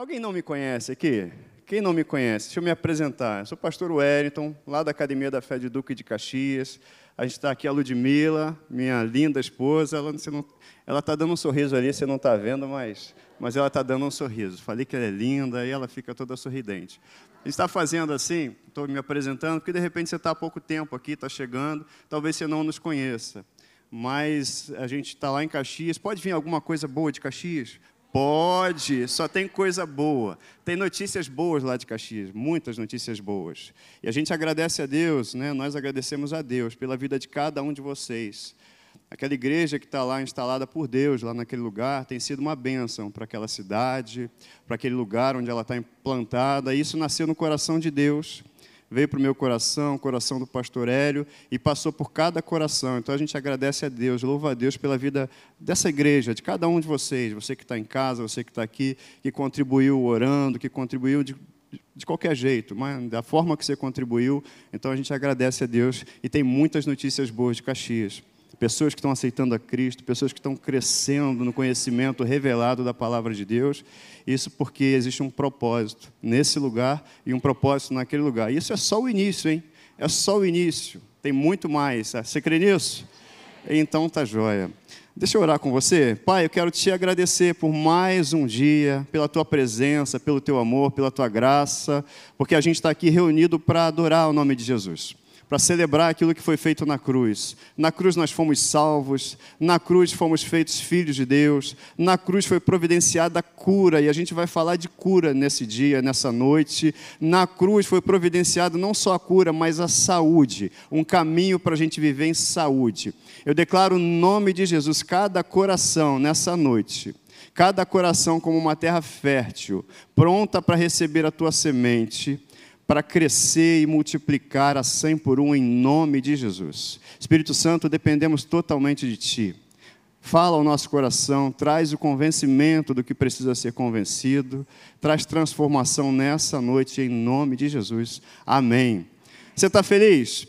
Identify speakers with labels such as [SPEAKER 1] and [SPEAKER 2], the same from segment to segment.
[SPEAKER 1] Alguém não me conhece aqui? Quem não me conhece? Deixa eu me apresentar. Eu sou o pastor Wellington, lá da Academia da Fé de Duque de Caxias. A gente está aqui, a Ludmilla, minha linda esposa. Ela está dando um sorriso ali, você não está vendo, mas, mas ela está dando um sorriso. Falei que ela é linda e ela fica toda sorridente. A gente está fazendo assim, estou me apresentando, porque de repente você está há pouco tempo aqui, está chegando, talvez você não nos conheça. Mas a gente está lá em Caxias. Pode vir alguma coisa boa de Caxias? Pode, só tem coisa boa. Tem notícias boas lá de Caxias, muitas notícias boas. E a gente agradece a Deus, né? nós agradecemos a Deus pela vida de cada um de vocês. Aquela igreja que está lá instalada por Deus, lá naquele lugar, tem sido uma bênção para aquela cidade, para aquele lugar onde ela está implantada. Isso nasceu no coração de Deus veio para o meu coração, o coração do pastor Hélio, e passou por cada coração. Então a gente agradece a Deus, louva a Deus pela vida dessa igreja, de cada um de vocês, você que está em casa, você que está aqui, que contribuiu orando, que contribuiu de, de qualquer jeito, mas da forma que você contribuiu. Então a gente agradece a Deus e tem muitas notícias boas de Caxias pessoas que estão aceitando a Cristo, pessoas que estão crescendo no conhecimento revelado da palavra de Deus. Isso porque existe um propósito nesse lugar e um propósito naquele lugar. Isso é só o início, hein? É só o início. Tem muito mais. Você crê nisso? Então tá joia. Deixa eu orar com você. Pai, eu quero te agradecer por mais um dia, pela tua presença, pelo teu amor, pela tua graça, porque a gente está aqui reunido para adorar o nome de Jesus para celebrar aquilo que foi feito na cruz. Na cruz nós fomos salvos, na cruz fomos feitos filhos de Deus, na cruz foi providenciada a cura, e a gente vai falar de cura nesse dia, nessa noite. Na cruz foi providenciada não só a cura, mas a saúde, um caminho para a gente viver em saúde. Eu declaro o nome de Jesus, cada coração nessa noite cada coração como uma terra fértil, pronta para receber a tua semente, para crescer e multiplicar a cem por um em nome de Jesus. Espírito Santo, dependemos totalmente de Ti. Fala ao nosso coração, traz o convencimento do que precisa ser convencido, traz transformação nessa noite em nome de Jesus. Amém. Você está feliz?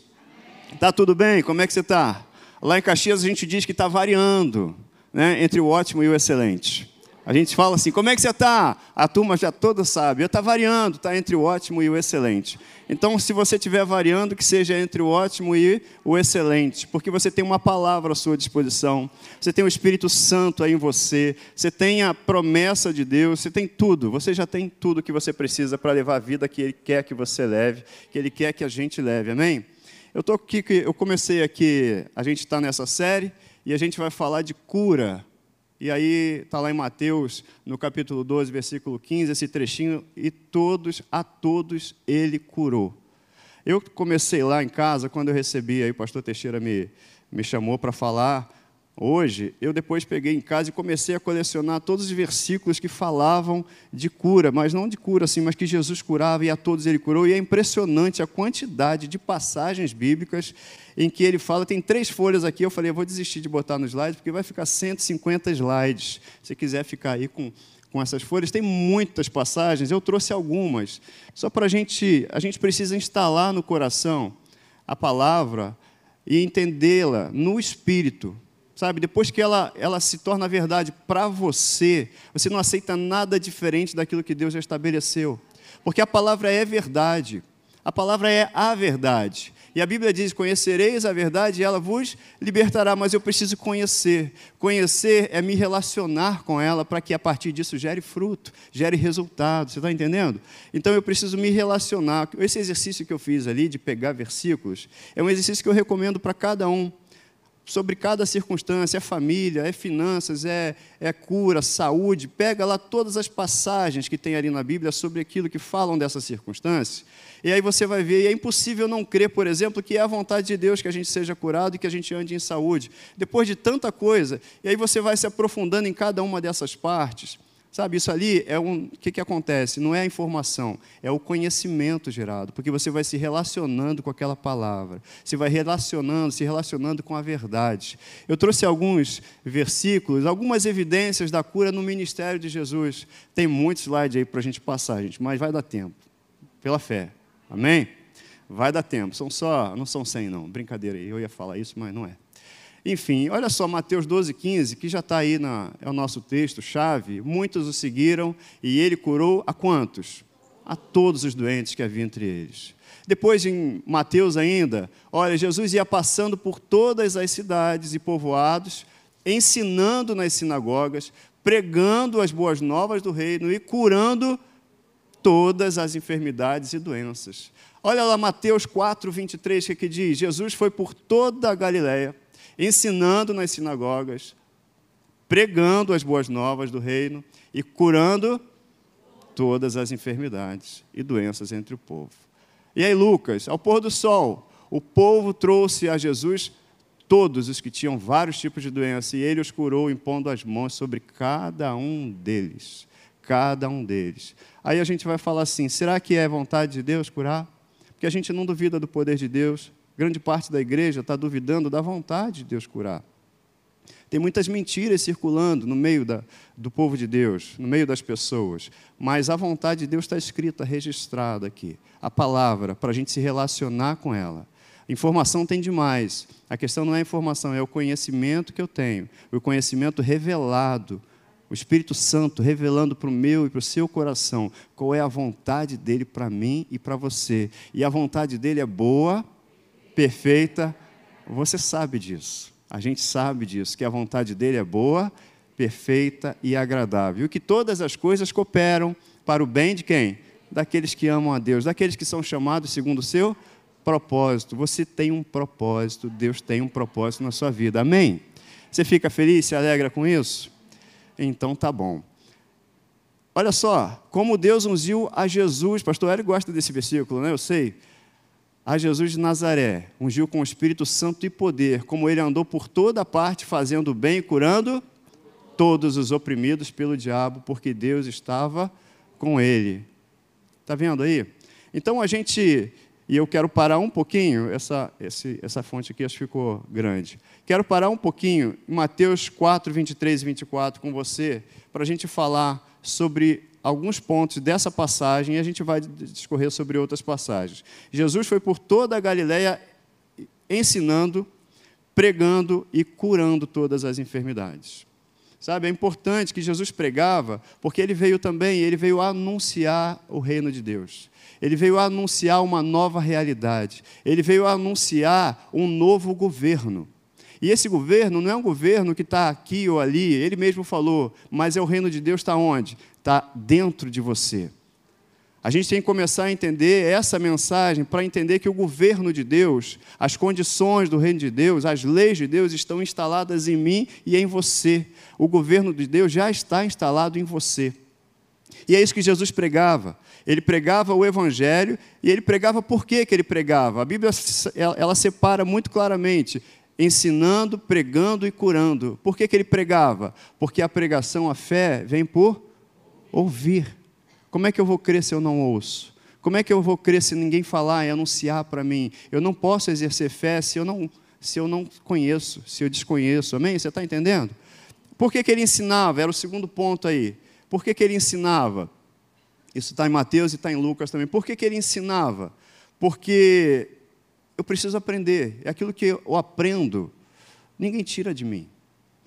[SPEAKER 1] Está tudo bem? Como é que você está? Lá em Caxias a gente diz que está variando né, entre o ótimo e o excelente. A gente fala assim, como é que você está? A turma já toda sabe. Eu está variando, está entre o ótimo e o excelente. Então, se você estiver variando, que seja entre o ótimo e o excelente, porque você tem uma palavra à sua disposição, você tem o Espírito Santo aí em você, você tem a promessa de Deus, você tem tudo, você já tem tudo que você precisa para levar a vida que Ele quer que você leve, que Ele quer que a gente leve, amém? Eu estou aqui, eu comecei aqui, a gente está nessa série, e a gente vai falar de cura e aí está lá em Mateus, no capítulo 12, versículo 15, esse trechinho, e todos, a todos ele curou. Eu comecei lá em casa, quando eu recebi, aí o pastor Teixeira me, me chamou para falar Hoje, eu depois peguei em casa e comecei a colecionar todos os versículos que falavam de cura, mas não de cura assim, mas que Jesus curava e a todos ele curou. E é impressionante a quantidade de passagens bíblicas em que ele fala. Tem três folhas aqui, eu falei, eu vou desistir de botar no slide, porque vai ficar 150 slides. Se quiser ficar aí com, com essas folhas, tem muitas passagens, eu trouxe algumas. Só para a gente, a gente precisa instalar no coração a palavra e entendê-la no espírito sabe? Depois que ela, ela se torna verdade para você, você não aceita nada diferente daquilo que Deus já estabeleceu. Porque a palavra é verdade. A palavra é a verdade. E a Bíblia diz: Conhecereis a verdade e ela vos libertará. Mas eu preciso conhecer. Conhecer é me relacionar com ela para que a partir disso gere fruto, gere resultado. Você está entendendo? Então eu preciso me relacionar. Esse exercício que eu fiz ali de pegar versículos é um exercício que eu recomendo para cada um sobre cada circunstância, é família, é finanças, é, é cura, saúde. Pega lá todas as passagens que tem ali na Bíblia sobre aquilo que falam dessa circunstância. E aí você vai ver, e é impossível não crer, por exemplo, que é a vontade de Deus que a gente seja curado e que a gente ande em saúde. Depois de tanta coisa, e aí você vai se aprofundando em cada uma dessas partes. Sabe, isso ali é um. O que, que acontece? Não é a informação, é o conhecimento gerado, porque você vai se relacionando com aquela palavra, você vai relacionando, se relacionando com a verdade. Eu trouxe alguns versículos, algumas evidências da cura no ministério de Jesus. Tem muitos slides aí para a gente passar, gente, mas vai dar tempo, pela fé. Amém? Vai dar tempo. São só, não são 100 não, brincadeira aí. Eu ia falar isso, mas não é. Enfim, olha só Mateus 12, 15, que já está aí, na, é o nosso texto, chave. Muitos o seguiram e ele curou a quantos? A todos os doentes que havia entre eles. Depois, em Mateus ainda, olha, Jesus ia passando por todas as cidades e povoados, ensinando nas sinagogas, pregando as boas novas do reino e curando todas as enfermidades e doenças. Olha lá Mateus 4, 23, que, que diz: Jesus foi por toda a Galiléia, ensinando nas sinagogas, pregando as boas novas do reino e curando todas as enfermidades e doenças entre o povo. E aí, Lucas, ao pôr do sol, o povo trouxe a Jesus todos os que tinham vários tipos de doença, e ele os curou impondo as mãos sobre cada um deles. Cada um deles. Aí a gente vai falar assim: será que é vontade de Deus curar? Porque a gente não duvida do poder de Deus. Grande parte da igreja está duvidando da vontade de Deus curar. Tem muitas mentiras circulando no meio da, do povo de Deus, no meio das pessoas, mas a vontade de Deus está escrita, registrada aqui. A palavra, para a gente se relacionar com ela. Informação tem demais. A questão não é a informação, é o conhecimento que eu tenho, o conhecimento revelado, o Espírito Santo revelando para o meu e para o seu coração qual é a vontade dele para mim e para você. E a vontade dele é boa, perfeita, você sabe disso. A gente sabe disso, que a vontade dele é boa, perfeita e agradável. E que todas as coisas cooperam para o bem de quem? Daqueles que amam a Deus, daqueles que são chamados segundo o seu propósito. Você tem um propósito, Deus tem um propósito na sua vida. Amém? Você fica feliz, se alegra com isso? Então tá bom. Olha só, como Deus ungiu a Jesus. Pastor Hélio gosta desse versículo, né? Eu sei a Jesus de Nazaré, ungiu com o Espírito Santo e poder, como ele andou por toda parte fazendo bem e curando todos os oprimidos pelo diabo, porque Deus estava com ele. Está vendo aí? Então a gente, e eu quero parar um pouquinho, essa, esse, essa fonte aqui acho que ficou grande. Quero parar um pouquinho em Mateus 4, 23 e 24 com você, para a gente falar sobre alguns pontos dessa passagem e a gente vai discorrer sobre outras passagens. Jesus foi por toda a Galiléia ensinando, pregando e curando todas as enfermidades. Sabe, é importante que Jesus pregava, porque ele veio também, ele veio anunciar o reino de Deus. Ele veio anunciar uma nova realidade. Ele veio anunciar um novo governo. E esse governo não é um governo que está aqui ou ali, ele mesmo falou, mas é o reino de Deus está onde? Está dentro de você. A gente tem que começar a entender essa mensagem para entender que o governo de Deus, as condições do reino de Deus, as leis de Deus estão instaladas em mim e em você. O governo de Deus já está instalado em você. E é isso que Jesus pregava. Ele pregava o Evangelho e ele pregava por que, que ele pregava. A Bíblia ela separa muito claramente ensinando, pregando e curando. Por que, que ele pregava? Porque a pregação, a fé, vem por ouvir. Como é que eu vou crer se eu não ouço? Como é que eu vou crer se ninguém falar e anunciar para mim? Eu não posso exercer fé se eu não, se eu não conheço, se eu desconheço. Amém? Você está entendendo? Por que, que ele ensinava? Era o segundo ponto aí. Por que, que ele ensinava? Isso está em Mateus e está em Lucas também. Por que, que ele ensinava? Porque eu preciso aprender. É aquilo que eu aprendo, ninguém tira de mim.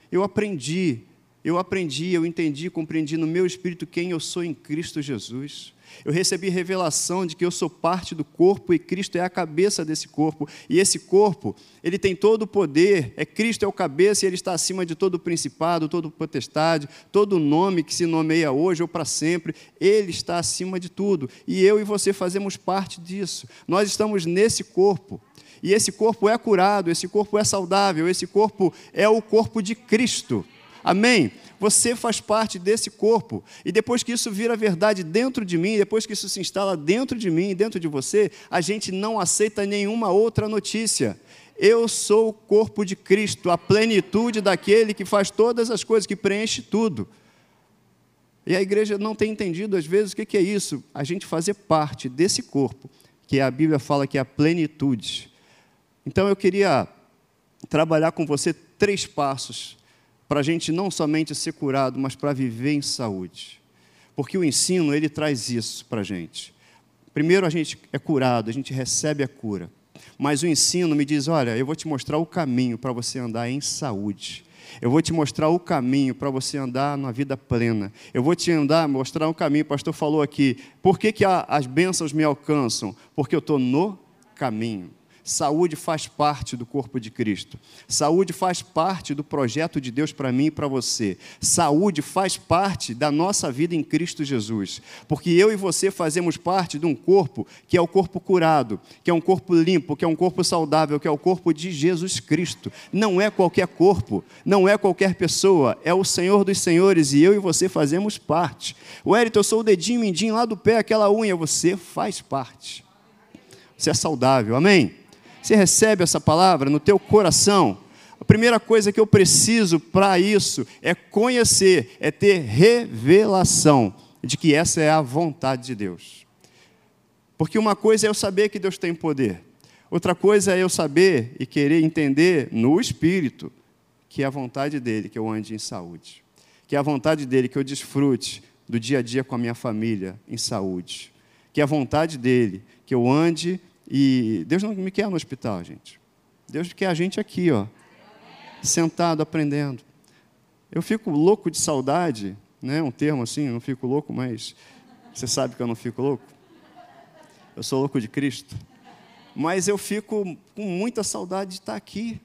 [SPEAKER 1] Eu aprendi, eu aprendi, eu entendi, compreendi no meu espírito quem eu sou em Cristo Jesus. Eu recebi revelação de que eu sou parte do corpo e Cristo é a cabeça desse corpo. E esse corpo, ele tem todo o poder, é Cristo é o cabeça e ele está acima de todo o principado, todo potestade, todo nome que se nomeia hoje ou para sempre. Ele está acima de tudo. E eu e você fazemos parte disso. Nós estamos nesse corpo. E esse corpo é curado, esse corpo é saudável, esse corpo é o corpo de Cristo. Amém? Você faz parte desse corpo. E depois que isso vira verdade dentro de mim, depois que isso se instala dentro de mim, dentro de você, a gente não aceita nenhuma outra notícia. Eu sou o corpo de Cristo, a plenitude daquele que faz todas as coisas, que preenche tudo. E a igreja não tem entendido, às vezes, o que é isso? A gente fazer parte desse corpo, que a Bíblia fala que é a plenitude. Então eu queria trabalhar com você três passos para a gente não somente ser curado, mas para viver em saúde. Porque o ensino, ele traz isso para a gente. Primeiro, a gente é curado, a gente recebe a cura. Mas o ensino me diz: olha, eu vou te mostrar o caminho para você andar em saúde. Eu vou te mostrar o caminho para você andar na vida plena. Eu vou te andar, mostrar um caminho. O pastor falou aqui. Por que, que as bênçãos me alcançam? Porque eu estou no caminho. Saúde faz parte do corpo de Cristo. Saúde faz parte do projeto de Deus para mim e para você. Saúde faz parte da nossa vida em Cristo Jesus. Porque eu e você fazemos parte de um corpo que é o corpo curado, que é um corpo limpo, que é um corpo saudável, que é o corpo de Jesus Cristo. Não é qualquer corpo, não é qualquer pessoa, é o Senhor dos Senhores e eu e você fazemos parte. O Érito, eu sou o dedinho mindinho lá do pé, aquela unha, você faz parte. Você é saudável, amém? Você recebe essa palavra no teu coração. A primeira coisa que eu preciso para isso é conhecer, é ter revelação de que essa é a vontade de Deus. Porque uma coisa é eu saber que Deus tem poder, outra coisa é eu saber e querer entender no espírito que é a vontade dele que eu ande em saúde, que é a vontade dele que eu desfrute do dia a dia com a minha família em saúde, que é a vontade dele que eu ande e Deus não me quer no hospital, gente. Deus quer a gente aqui, ó, sentado aprendendo. Eu fico louco de saudade, né? Um termo assim, eu não fico louco, mas você sabe que eu não fico louco. Eu sou louco de Cristo. Mas eu fico com muita saudade de estar aqui.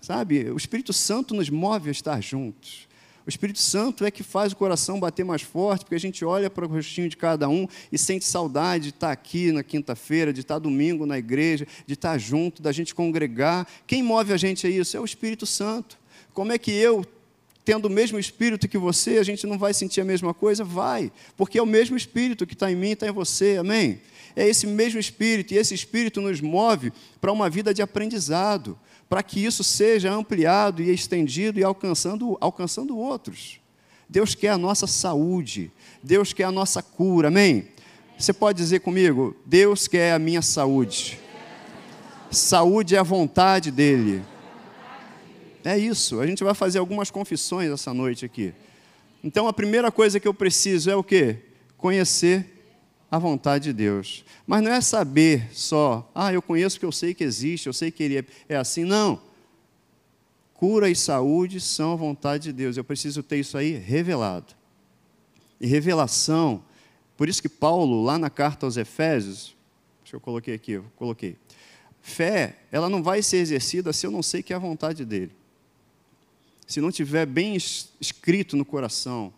[SPEAKER 1] Sabe? O Espírito Santo nos move a estar juntos. Espírito Santo é que faz o coração bater mais forte, porque a gente olha para o rostinho de cada um e sente saudade de estar aqui na quinta-feira, de estar domingo na igreja, de estar junto, da gente congregar. Quem move a gente a isso? É o Espírito Santo. Como é que eu, tendo o mesmo Espírito que você, a gente não vai sentir a mesma coisa? Vai, porque é o mesmo Espírito que está em mim e está em você, amém? É esse mesmo Espírito, e esse Espírito nos move para uma vida de aprendizado para que isso seja ampliado e estendido e alcançando, alcançando outros. Deus quer a nossa saúde, Deus quer a nossa cura, amém? Você pode dizer comigo: Deus quer a minha saúde. Saúde é a vontade dEle. É isso, a gente vai fazer algumas confissões essa noite aqui. Então a primeira coisa que eu preciso é o quê? Conhecer a vontade de Deus. Mas não é saber só, ah, eu conheço que eu sei que existe, eu sei que ele é, é assim. Não. Cura e saúde são a vontade de Deus. Eu preciso ter isso aí revelado. E revelação, por isso que Paulo, lá na carta aos Efésios, deixa eu coloquei aqui, eu coloquei. Fé, ela não vai ser exercida se eu não sei que é a vontade dele. Se não tiver bem escrito no coração,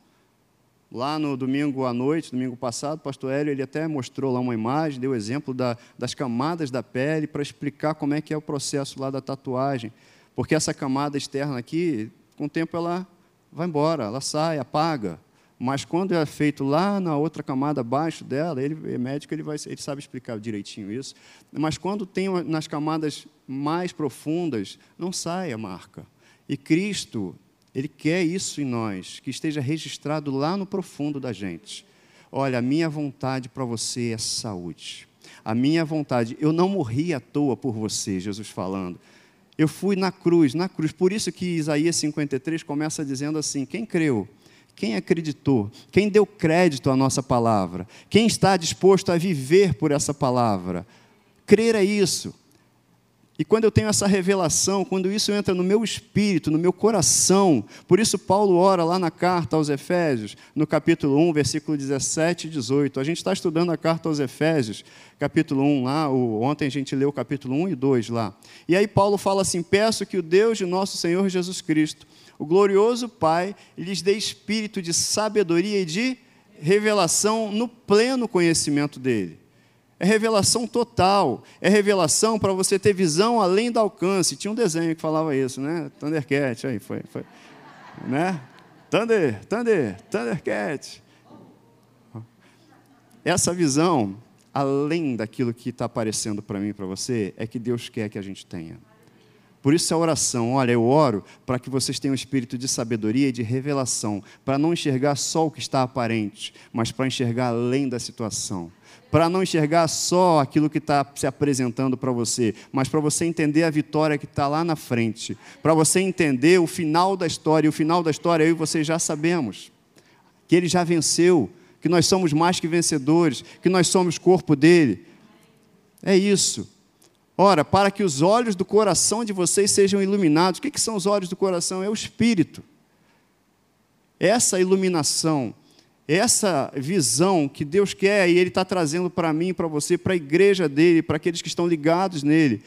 [SPEAKER 1] Lá no domingo à noite, domingo passado, o pastor Hélio ele até mostrou lá uma imagem, deu exemplo da, das camadas da pele para explicar como é que é o processo lá da tatuagem. Porque essa camada externa aqui, com o tempo ela vai embora, ela sai, apaga. Mas quando é feito lá na outra camada abaixo dela, ele é médico, ele, vai, ele sabe explicar direitinho isso. Mas quando tem nas camadas mais profundas, não sai a marca. E Cristo, ele quer isso em nós, que esteja registrado lá no profundo da gente. Olha, a minha vontade para você é saúde. A minha vontade, eu não morri à toa por você, Jesus falando. Eu fui na cruz, na cruz. Por isso que Isaías 53 começa dizendo assim: quem creu, quem acreditou, quem deu crédito à nossa palavra, quem está disposto a viver por essa palavra, crer é isso. E quando eu tenho essa revelação, quando isso entra no meu espírito, no meu coração, por isso Paulo ora lá na carta aos Efésios, no capítulo 1, versículo 17 e 18. A gente está estudando a carta aos Efésios, capítulo 1 lá, ontem a gente leu o capítulo 1 e 2 lá. E aí Paulo fala assim: Peço que o Deus de nosso Senhor Jesus Cristo, o glorioso Pai, lhes dê espírito de sabedoria e de revelação no pleno conhecimento dele é revelação total, é revelação para você ter visão além do alcance. Tinha um desenho que falava isso, né? Thundercat, aí foi, foi né? Thunder, Thunder, Thundercat. Essa visão, além daquilo que está aparecendo para mim e para você, é que Deus quer que a gente tenha. Por isso a oração, olha, eu oro para que vocês tenham um espírito de sabedoria e de revelação, para não enxergar só o que está aparente, mas para enxergar além da situação para não enxergar só aquilo que está se apresentando para você, mas para você entender a vitória que está lá na frente, para você entender o final da história. E o final da história eu e você já sabemos que ele já venceu, que nós somos mais que vencedores, que nós somos corpo dele. É isso. Ora, para que os olhos do coração de vocês sejam iluminados. O que, que são os olhos do coração? É o Espírito. Essa iluminação, essa visão que Deus quer e Ele está trazendo para mim, para você, para a igreja dele, para aqueles que estão ligados nele,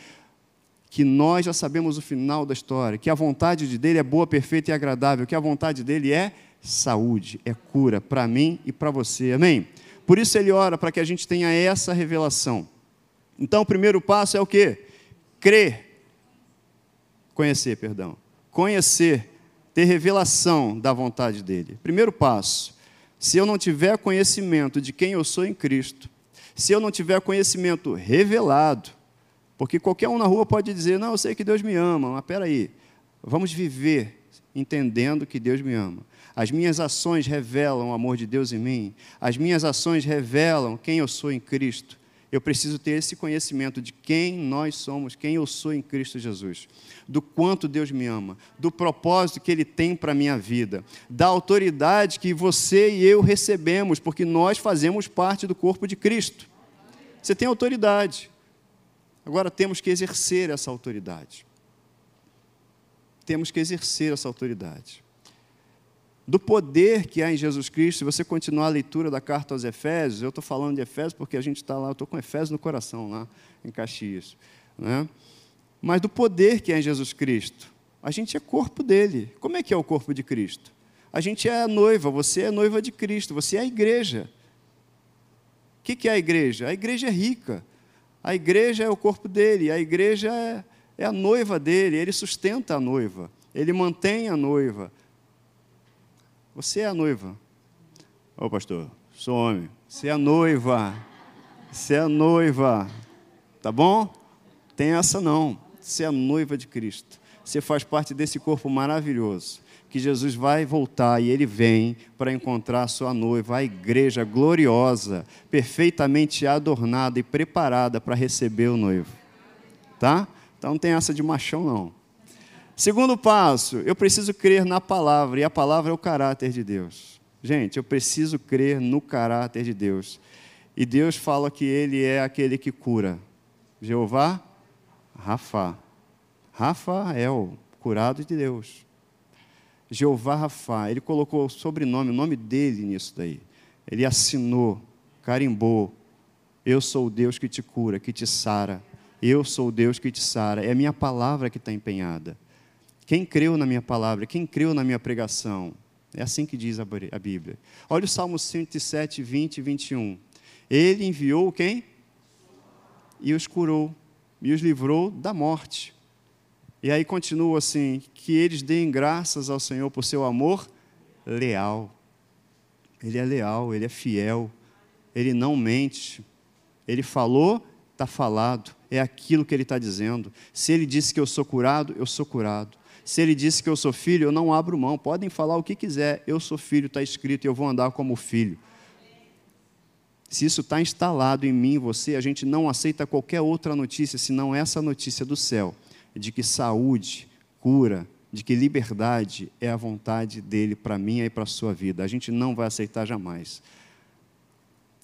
[SPEAKER 1] que nós já sabemos o final da história, que a vontade de dele é boa, perfeita e agradável, que a vontade dele é saúde, é cura para mim e para você. Amém? Por isso ele ora para que a gente tenha essa revelação. Então, o primeiro passo é o quê? Crer. Conhecer, perdão. Conhecer, ter revelação da vontade dele. Primeiro passo. Se eu não tiver conhecimento de quem eu sou em Cristo, se eu não tiver conhecimento revelado, porque qualquer um na rua pode dizer: Não, eu sei que Deus me ama, mas peraí, vamos viver entendendo que Deus me ama. As minhas ações revelam o amor de Deus em mim, as minhas ações revelam quem eu sou em Cristo. Eu preciso ter esse conhecimento de quem nós somos, quem eu sou em Cristo Jesus, do quanto Deus me ama, do propósito que Ele tem para a minha vida, da autoridade que você e eu recebemos, porque nós fazemos parte do corpo de Cristo. Você tem autoridade. Agora temos que exercer essa autoridade. Temos que exercer essa autoridade. Do poder que há em Jesus Cristo, se você continuar a leitura da carta aos Efésios, eu estou falando de Efésios porque a gente está lá, eu estou com Efésios no coração, lá em Caxias. Né? Mas do poder que há em Jesus Cristo, a gente é corpo dele. Como é que é o corpo de Cristo? A gente é a noiva, você é a noiva de Cristo, você é a igreja. O que é a igreja? A igreja é rica. A igreja é o corpo dele, a igreja é, é a noiva dele, ele sustenta a noiva, ele mantém a noiva. Você é a noiva. Ô pastor, sou homem. Você é a noiva. Você é a noiva. Tá bom? Tem essa não. Você é a noiva de Cristo. Você faz parte desse corpo maravilhoso que Jesus vai voltar e ele vem para encontrar a sua noiva, a igreja gloriosa, perfeitamente adornada e preparada para receber o noivo. Tá? Então não tem essa de machão não. Segundo passo, eu preciso crer na palavra, e a palavra é o caráter de Deus. Gente, eu preciso crer no caráter de Deus. E Deus fala que Ele é aquele que cura. Jeová, Rafa. Rafael, curado de Deus. Jeová Rafa, ele colocou o sobrenome, o nome dele nisso daí. Ele assinou, carimbou. Eu sou o Deus que te cura, que te sara. Eu sou o Deus que te sara. É a minha palavra que está empenhada. Quem creu na minha palavra, quem creu na minha pregação. É assim que diz a Bíblia. Olha o Salmo 107, 20 e 21. Ele enviou quem? E os curou, e os livrou da morte. E aí continua assim: que eles deem graças ao Senhor por seu amor leal. Ele é leal, ele é fiel, ele não mente. Ele falou, está falado, é aquilo que ele está dizendo. Se ele disse que eu sou curado, eu sou curado. Se ele disse que eu sou filho, eu não abro mão. Podem falar o que quiser, eu sou filho, está escrito, e eu vou andar como filho. Se isso está instalado em mim, você, a gente não aceita qualquer outra notícia senão essa notícia do céu de que saúde, cura, de que liberdade é a vontade dele para mim e para a sua vida. A gente não vai aceitar jamais.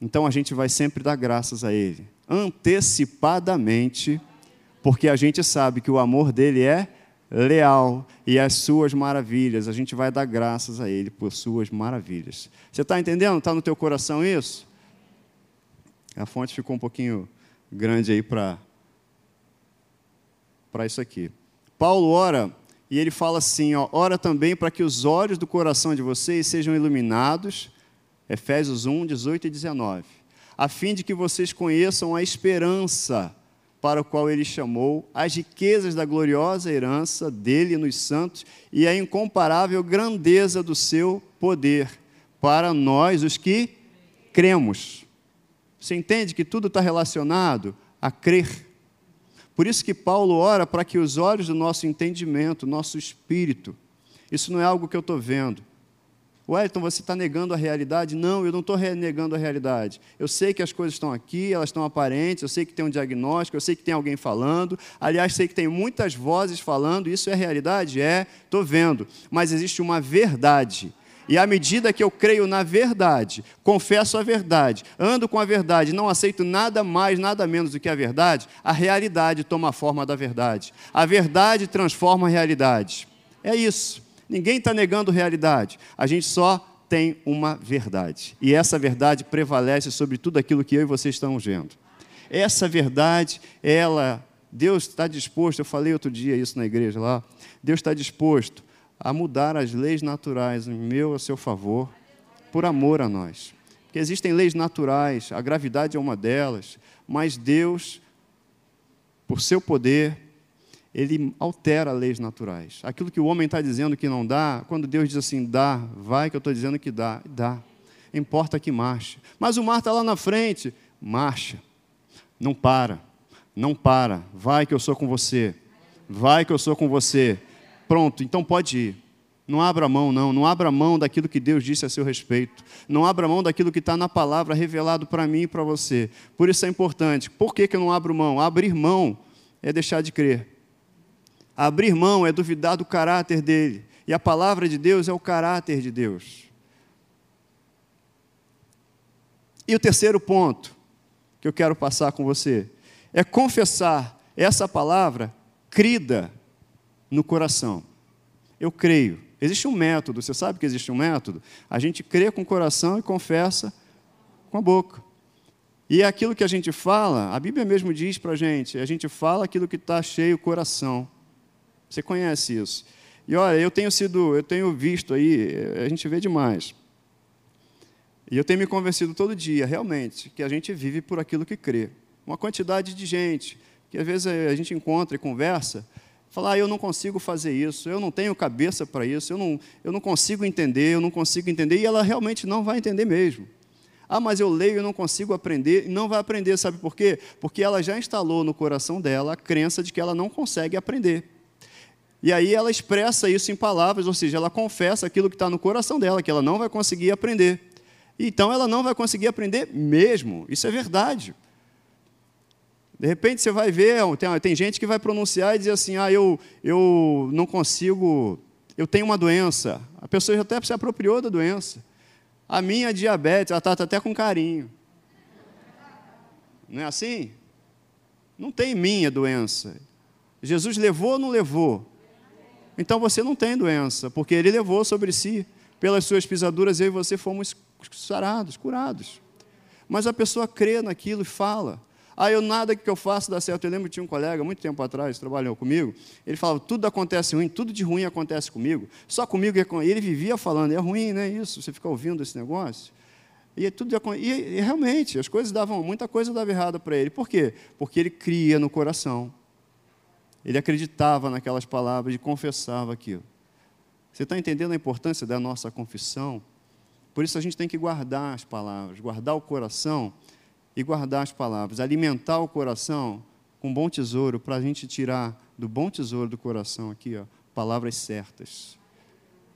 [SPEAKER 1] Então a gente vai sempre dar graças a ele, antecipadamente, porque a gente sabe que o amor dele é leal e as suas maravilhas, a gente vai dar graças a ele por suas maravilhas. Você está entendendo? Está no teu coração isso? A fonte ficou um pouquinho grande aí para para isso aqui. Paulo ora e ele fala assim: ó, ora também para que os olhos do coração de vocês sejam iluminados, Efésios 1, 18 e 19, a fim de que vocês conheçam a esperança para o qual ele chamou, as riquezas da gloriosa herança dele nos santos e a incomparável grandeza do seu poder para nós, os que cremos. Você entende que tudo está relacionado a crer? Por isso que Paulo ora para que os olhos do nosso entendimento, nosso espírito, isso não é algo que eu estou vendo. Wellington, você está negando a realidade? Não, eu não estou negando a realidade. Eu sei que as coisas estão aqui, elas estão aparentes, eu sei que tem um diagnóstico, eu sei que tem alguém falando. Aliás, sei que tem muitas vozes falando, isso é realidade? É, estou vendo. Mas existe uma verdade. E à medida que eu creio na verdade, confesso a verdade, ando com a verdade, não aceito nada mais, nada menos do que a verdade, a realidade toma a forma da verdade. A verdade transforma a realidade. É isso. Ninguém está negando realidade. A gente só tem uma verdade. E essa verdade prevalece sobre tudo aquilo que eu e você estamos vendo. Essa verdade, ela, Deus está disposto, eu falei outro dia isso na igreja lá, Deus está disposto a mudar as leis naturais em meu a seu favor, por amor a nós. Porque existem leis naturais, a gravidade é uma delas, mas Deus, por seu poder, ele altera leis naturais. Aquilo que o homem está dizendo que não dá, quando Deus diz assim, dá, vai que eu estou dizendo que dá, dá. Importa que marche. Mas o mar está lá na frente, marcha. Não para, não para. Vai que eu sou com você. Vai que eu sou com você. Pronto, então pode ir. Não abra mão, não. Não abra mão daquilo que Deus disse a seu respeito. Não abra mão daquilo que está na palavra revelado para mim e para você. Por isso é importante. Por que, que eu não abro mão? Abrir mão é deixar de crer. Abrir mão é duvidar do caráter dele. E a palavra de Deus é o caráter de Deus. E o terceiro ponto que eu quero passar com você é confessar essa palavra crida no coração. Eu creio. Existe um método, você sabe que existe um método? A gente crê com o coração e confessa com a boca. E é aquilo que a gente fala, a Bíblia mesmo diz para a gente, a gente fala aquilo que está cheio o coração. Você conhece isso. E olha, eu tenho sido, eu tenho visto aí, a gente vê demais. E eu tenho me convencido todo dia, realmente, que a gente vive por aquilo que crê. Uma quantidade de gente que às vezes a gente encontra e conversa, fala, ah, eu não consigo fazer isso, eu não tenho cabeça para isso, eu não, eu não consigo entender, eu não consigo entender, e ela realmente não vai entender mesmo. Ah, mas eu leio e não consigo aprender, e não vai aprender, sabe por quê? Porque ela já instalou no coração dela a crença de que ela não consegue aprender. E aí ela expressa isso em palavras, ou seja, ela confessa aquilo que está no coração dela, que ela não vai conseguir aprender. Então ela não vai conseguir aprender mesmo. Isso é verdade. De repente você vai ver, tem, tem gente que vai pronunciar e dizer assim: ah, eu, eu não consigo, eu tenho uma doença. A pessoa já até se apropriou da doença. A minha diabetes, ela está até com carinho. Não é assim? Não tem minha doença. Jesus levou ou não levou? Então você não tem doença, porque ele levou sobre si, pelas suas pisaduras, eu e você fomos sarados, curados. Mas a pessoa crê naquilo e fala. Ah, eu nada que eu faço dá certo. Eu lembro que tinha um colega, muito tempo atrás, trabalhou comigo, ele falava, tudo acontece ruim, tudo de ruim acontece comigo. Só comigo é com ele vivia falando, é ruim, né? Isso, você fica ouvindo esse negócio. E, tudo, e, e realmente, as coisas davam, muita coisa dava errado para ele. Por quê? Porque ele cria no coração. Ele acreditava naquelas palavras e confessava aquilo. Você está entendendo a importância da nossa confissão? Por isso a gente tem que guardar as palavras, guardar o coração e guardar as palavras, alimentar o coração com bom tesouro para a gente tirar do bom tesouro do coração aqui, ó, palavras certas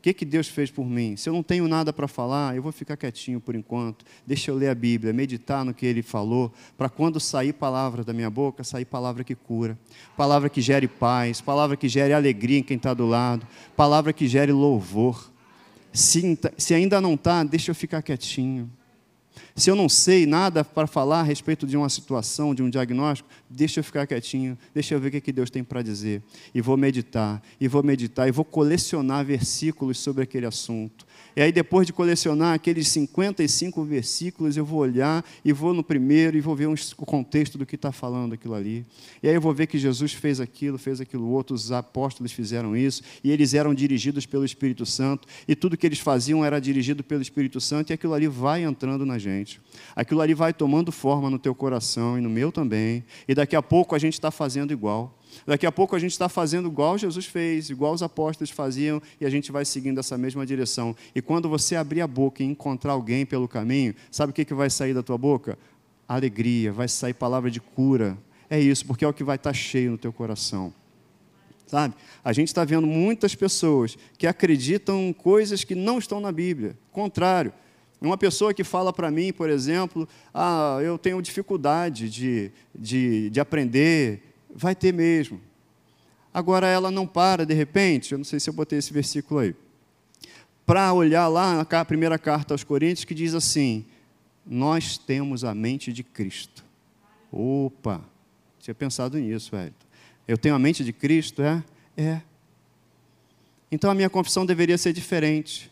[SPEAKER 1] que, que Deus fez por mim? Se eu não tenho nada para falar, eu vou ficar quietinho por enquanto. Deixa eu ler a Bíblia, meditar no que Ele falou, para quando sair palavra da minha boca, sair palavra que cura, palavra que gere paz, palavra que gere alegria em quem está do lado, palavra que gere louvor. Se, se ainda não está, deixa eu ficar quietinho. Se eu não sei nada para falar a respeito de uma situação, de um diagnóstico, deixa eu ficar quietinho, deixa eu ver o que Deus tem para dizer. E vou meditar, e vou meditar, e vou colecionar versículos sobre aquele assunto. E aí, depois de colecionar aqueles 55 versículos, eu vou olhar e vou no primeiro e vou ver o contexto do que está falando aquilo ali. E aí eu vou ver que Jesus fez aquilo, fez aquilo outro, os apóstolos fizeram isso, e eles eram dirigidos pelo Espírito Santo, e tudo que eles faziam era dirigido pelo Espírito Santo, e aquilo ali vai entrando na gente. Aquilo ali vai tomando forma no teu coração e no meu também, e daqui a pouco a gente está fazendo igual. Daqui a pouco a gente está fazendo igual Jesus fez, igual os apóstolos faziam, e a gente vai seguindo essa mesma direção. E quando você abrir a boca e encontrar alguém pelo caminho, sabe o que, que vai sair da tua boca? Alegria, vai sair palavra de cura. É isso, porque é o que vai estar cheio no teu coração. Sabe? A gente está vendo muitas pessoas que acreditam coisas que não estão na Bíblia. Contrário. Uma pessoa que fala para mim, por exemplo, ah, eu tenho dificuldade de, de, de aprender, vai ter mesmo. Agora ela não para de repente, eu não sei se eu botei esse versículo aí. para olhar lá na primeira carta aos Coríntios que diz assim: Nós temos a mente de Cristo. Opa, tinha pensado nisso, velho. Eu tenho a mente de Cristo, é? É. Então a minha confissão deveria ser diferente.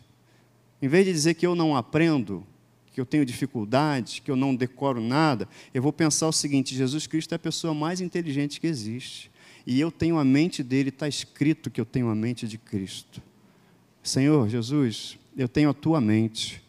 [SPEAKER 1] Em vez de dizer que eu não aprendo, que eu tenho dificuldades, que eu não decoro nada, eu vou pensar o seguinte: Jesus Cristo é a pessoa mais inteligente que existe. E eu tenho a mente dele, está escrito que eu tenho a mente de Cristo. Senhor Jesus, eu tenho a tua mente.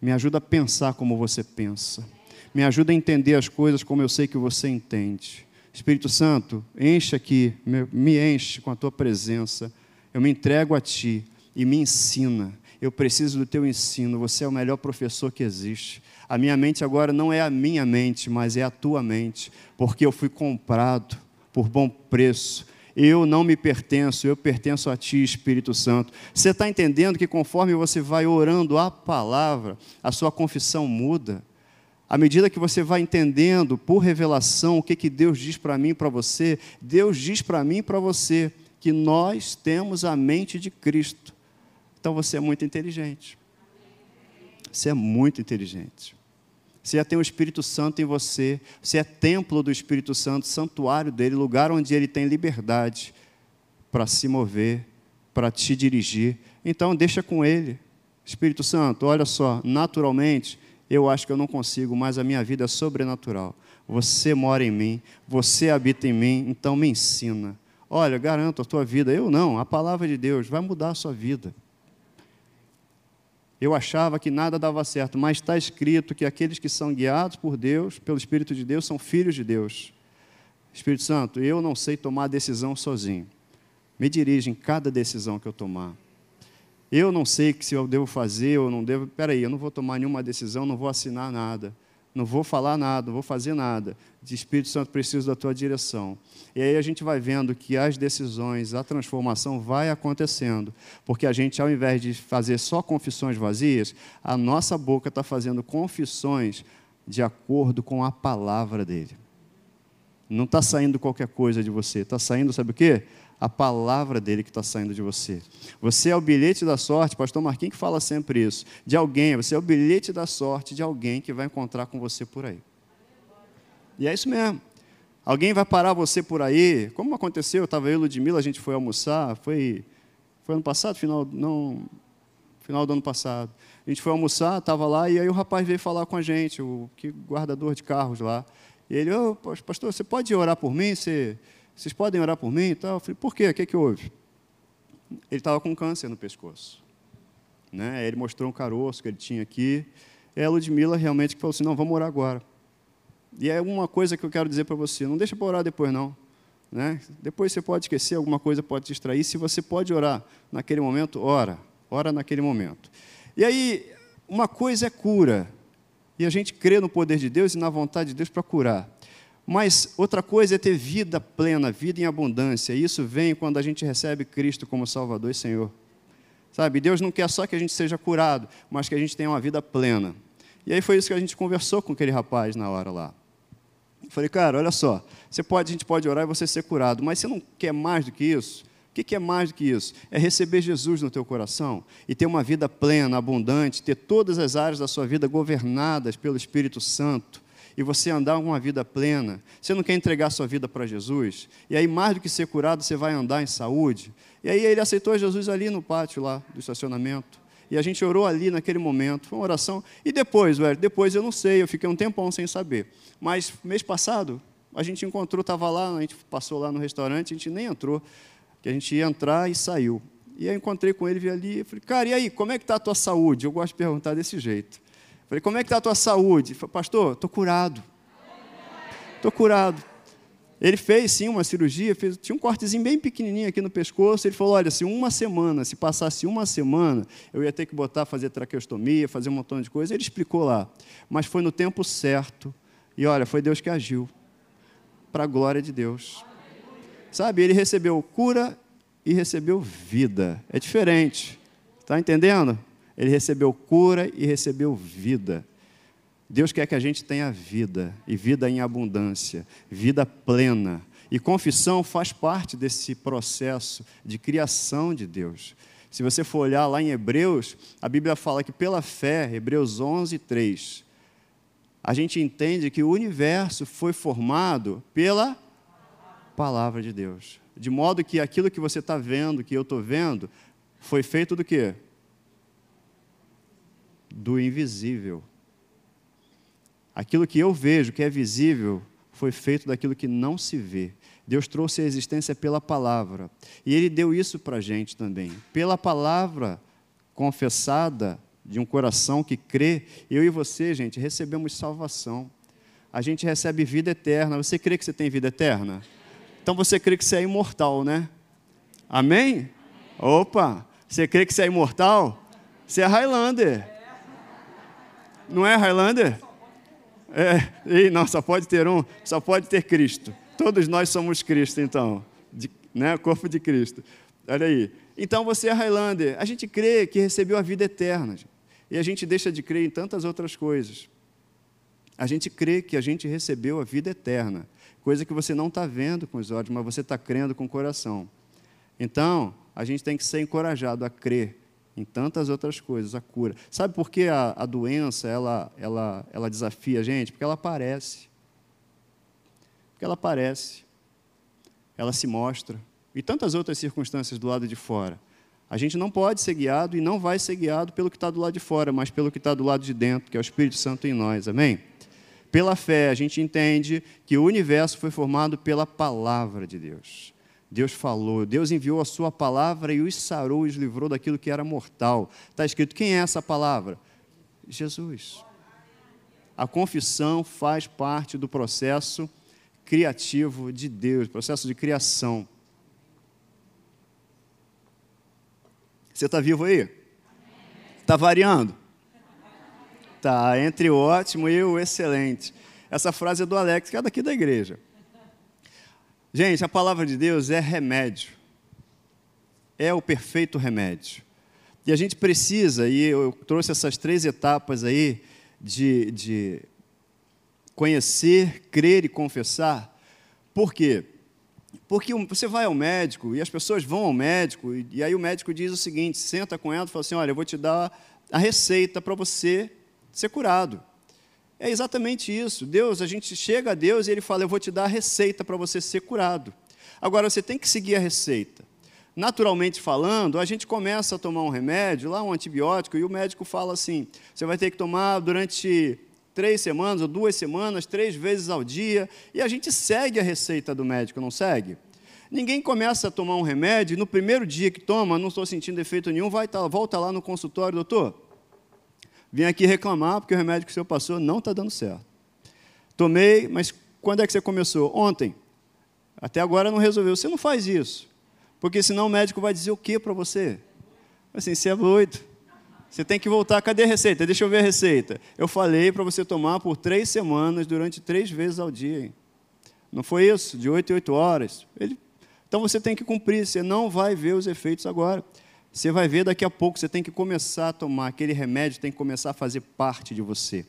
[SPEAKER 1] Me ajuda a pensar como você pensa. Me ajuda a entender as coisas como eu sei que você entende. Espírito Santo, enche aqui, me enche com a tua presença. Eu me entrego a ti e me ensina. Eu preciso do teu ensino. Você é o melhor professor que existe. A minha mente agora não é a minha mente, mas é a tua mente, porque eu fui comprado por bom preço. Eu não me pertenço, eu pertenço a Ti, Espírito Santo. Você está entendendo que conforme você vai orando a palavra, a sua confissão muda? À medida que você vai entendendo por revelação o que, que Deus diz para mim e para você, Deus diz para mim e para você que nós temos a mente de Cristo. Então você é muito inteligente. Você é muito inteligente. Você já tem o Espírito Santo em você, você é templo do Espírito Santo, santuário dele, lugar onde ele tem liberdade para se mover, para te dirigir. Então, deixa com ele. Espírito Santo, olha só, naturalmente, eu acho que eu não consigo, mas a minha vida é sobrenatural. Você mora em mim, você habita em mim, então me ensina. Olha, garanto a tua vida. Eu não, a palavra de Deus vai mudar a sua vida. Eu achava que nada dava certo, mas está escrito que aqueles que são guiados por Deus, pelo Espírito de Deus, são filhos de Deus. Espírito Santo, eu não sei tomar decisão sozinho. Me dirige em cada decisão que eu tomar. Eu não sei se eu devo fazer ou não devo. Espera aí, eu não vou tomar nenhuma decisão, não vou assinar nada não vou falar nada, não vou fazer nada. De Espírito Santo, preciso da tua direção. E aí a gente vai vendo que as decisões, a transformação vai acontecendo. Porque a gente, ao invés de fazer só confissões vazias, a nossa boca está fazendo confissões de acordo com a palavra dele. Não está saindo qualquer coisa de você, está saindo, sabe o quê? A palavra dele que está saindo de você. Você é o bilhete da sorte, pastor Marquinhos que fala sempre isso, de alguém, você é o bilhete da sorte de alguém que vai encontrar com você por aí. E é isso mesmo. Alguém vai parar você por aí, como aconteceu, eu estava eu Ludmilla, a gente foi almoçar, foi, foi ano passado, final, não, final do ano passado. A gente foi almoçar, estava lá, e aí o rapaz veio falar com a gente, o que guardador de carros lá. E ele, oh, pastor, você pode orar por mim? Você vocês podem orar por mim e tal? Eu falei, por quê? O que, é que houve? Ele estava com câncer no pescoço. Né? Ele mostrou um caroço que ele tinha aqui. E a Ludmilla realmente falou assim, não, vamos orar agora. E é uma coisa que eu quero dizer para você, não deixa para orar depois não. Né? Depois você pode esquecer, alguma coisa pode te distrair. Se você pode orar naquele momento, ora. Ora naquele momento. E aí, uma coisa é cura. E a gente crê no poder de Deus e na vontade de Deus para curar. Mas outra coisa é ter vida plena, vida em abundância. E isso vem quando a gente recebe Cristo como Salvador e Senhor. Sabe, Deus não quer só que a gente seja curado, mas que a gente tenha uma vida plena. E aí foi isso que a gente conversou com aquele rapaz na hora lá. Eu falei, cara, olha só, você pode, a gente pode orar e você ser curado, mas você não quer mais do que isso? O que é mais do que isso? É receber Jesus no teu coração e ter uma vida plena, abundante, ter todas as áreas da sua vida governadas pelo Espírito Santo e você andar uma vida plena, você não quer entregar sua vida para Jesus, e aí mais do que ser curado, você vai andar em saúde. E aí ele aceitou Jesus ali no pátio lá do estacionamento. E a gente orou ali naquele momento, foi uma oração. E depois, velho, depois eu não sei, eu fiquei um tempão sem saber. Mas mês passado, a gente encontrou, estava lá, a gente passou lá no restaurante, a gente nem entrou, que a gente ia entrar e saiu. E aí encontrei com ele, vi ali, falei, cara, e aí, como é que está a tua saúde? Eu gosto de perguntar desse jeito. Falei, como é que está a tua saúde? Falei, pastor, estou curado. Estou curado. Ele fez sim uma cirurgia, fez, tinha um cortezinho bem pequenininho aqui no pescoço. Ele falou: Olha, se uma semana, se passasse uma semana, eu ia ter que botar, fazer traqueostomia, fazer um montão de coisa. Ele explicou lá. Mas foi no tempo certo. E olha, foi Deus que agiu. Para a glória de Deus. Sabe, ele recebeu cura e recebeu vida. É diferente. Está entendendo? Ele recebeu cura e recebeu vida. Deus quer que a gente tenha vida, e vida em abundância, vida plena. E confissão faz parte desse processo de criação de Deus. Se você for olhar lá em Hebreus, a Bíblia fala que pela fé, Hebreus 11, 3, a gente entende que o universo foi formado pela palavra de Deus. De modo que aquilo que você está vendo, que eu estou vendo, foi feito do quê? Do invisível. Aquilo que eu vejo, que é visível, foi feito daquilo que não se vê. Deus trouxe a existência pela palavra. E Ele deu isso para a gente também. Pela palavra confessada de um coração que crê, eu e você, gente, recebemos salvação. A gente recebe vida eterna. Você crê que você tem vida eterna? Então você crê que você é imortal, né? Amém? Opa! Você crê que você é imortal? Você é Highlander. Não é Highlander? É, e não, só pode ter um, só pode ter Cristo. Todos nós somos Cristo, então, de, né? Corpo de Cristo. Olha aí. Então você é Highlander. A gente crê que recebeu a vida eterna. E a gente deixa de crer em tantas outras coisas. A gente crê que a gente recebeu a vida eterna, coisa que você não está vendo com os olhos, mas você está crendo com o coração. Então, a gente tem que ser encorajado a crer em tantas outras coisas, a cura. Sabe por que a, a doença ela, ela, ela desafia a gente? Porque ela aparece. Porque ela aparece, ela se mostra, e tantas outras circunstâncias do lado de fora. A gente não pode ser guiado e não vai ser guiado pelo que está do lado de fora, mas pelo que está do lado de dentro, que é o Espírito Santo em nós, amém? Pela fé, a gente entende que o universo foi formado pela palavra de Deus. Deus falou, Deus enviou a sua palavra e os sarou os livrou daquilo que era mortal. Está escrito: quem é essa palavra? Jesus. A confissão faz parte do processo criativo de Deus, processo de criação. Você está vivo aí? Está variando? Tá, entre o ótimo e o excelente. Essa frase é do Alex, que é daqui da igreja. Gente, a palavra de Deus é remédio. É o perfeito remédio. E a gente precisa, e eu trouxe essas três etapas aí de, de conhecer, crer e confessar. Por quê? Porque você vai ao médico e as pessoas vão ao médico, e, aí o médico diz o seguinte: senta com ela e fala assim: olha, eu vou te dar a receita para você ser curado. É exatamente isso. Deus, a gente chega a Deus e Ele fala: eu vou te dar a receita para você ser curado. Agora você tem que seguir a receita. Naturalmente falando, a gente começa a tomar um remédio, lá um antibiótico, e o médico fala assim: você vai ter que tomar durante três semanas ou duas semanas, três vezes ao dia, e a gente segue a receita do médico, não segue? Ninguém começa a tomar um remédio e no primeiro dia que toma, não estou sentindo efeito nenhum, vai tá, volta lá no consultório, doutor. Vim aqui reclamar porque o remédio que o senhor passou não está dando certo. Tomei, mas quando é que você começou? Ontem. Até agora não resolveu. Você não faz isso. Porque senão o médico vai dizer o que para você? Assim, você é doido. Você tem que voltar. Cadê a receita? Deixa eu ver a receita. Eu falei para você tomar por três semanas, durante três vezes ao dia. Hein? Não foi isso? De oito em oito horas. Ele... Então você tem que cumprir. Você não vai ver os efeitos agora. Você vai ver daqui a pouco. Você tem que começar a tomar. Aquele remédio tem que começar a fazer parte de você.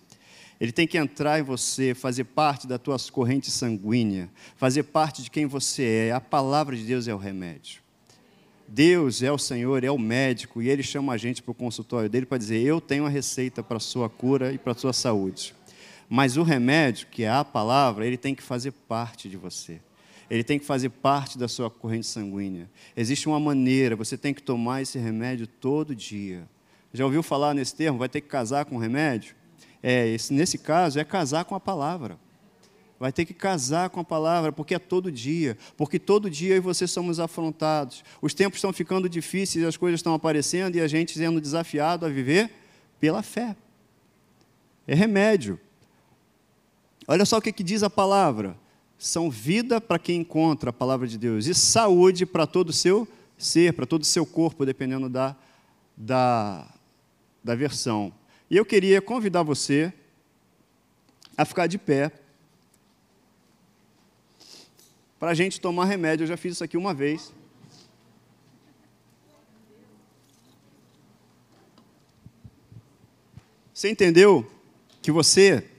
[SPEAKER 1] Ele tem que entrar em você, fazer parte da tua corrente sanguínea, fazer parte de quem você é. A palavra de Deus é o remédio. Deus é o Senhor, é o médico, e Ele chama a gente para o consultório dele para dizer: Eu tenho a receita para a sua cura e para a sua saúde. Mas o remédio, que é a palavra, ele tem que fazer parte de você. Ele tem que fazer parte da sua corrente sanguínea. Existe uma maneira, você tem que tomar esse remédio todo dia. Já ouviu falar nesse termo? Vai ter que casar com o remédio? É, esse, nesse caso, é casar com a palavra vai ter que casar com a palavra, porque é todo dia, porque todo dia eu e você somos afrontados. Os tempos estão ficando difíceis, as coisas estão aparecendo e a gente sendo desafiado a viver pela fé. É remédio. Olha só o que, que diz a palavra: são vida para quem encontra a palavra de Deus e saúde para todo o seu ser, para todo o seu corpo, dependendo da, da, da versão. E eu queria convidar você a ficar de pé. para a gente tomar remédio. Eu já fiz isso aqui uma vez. Você entendeu que você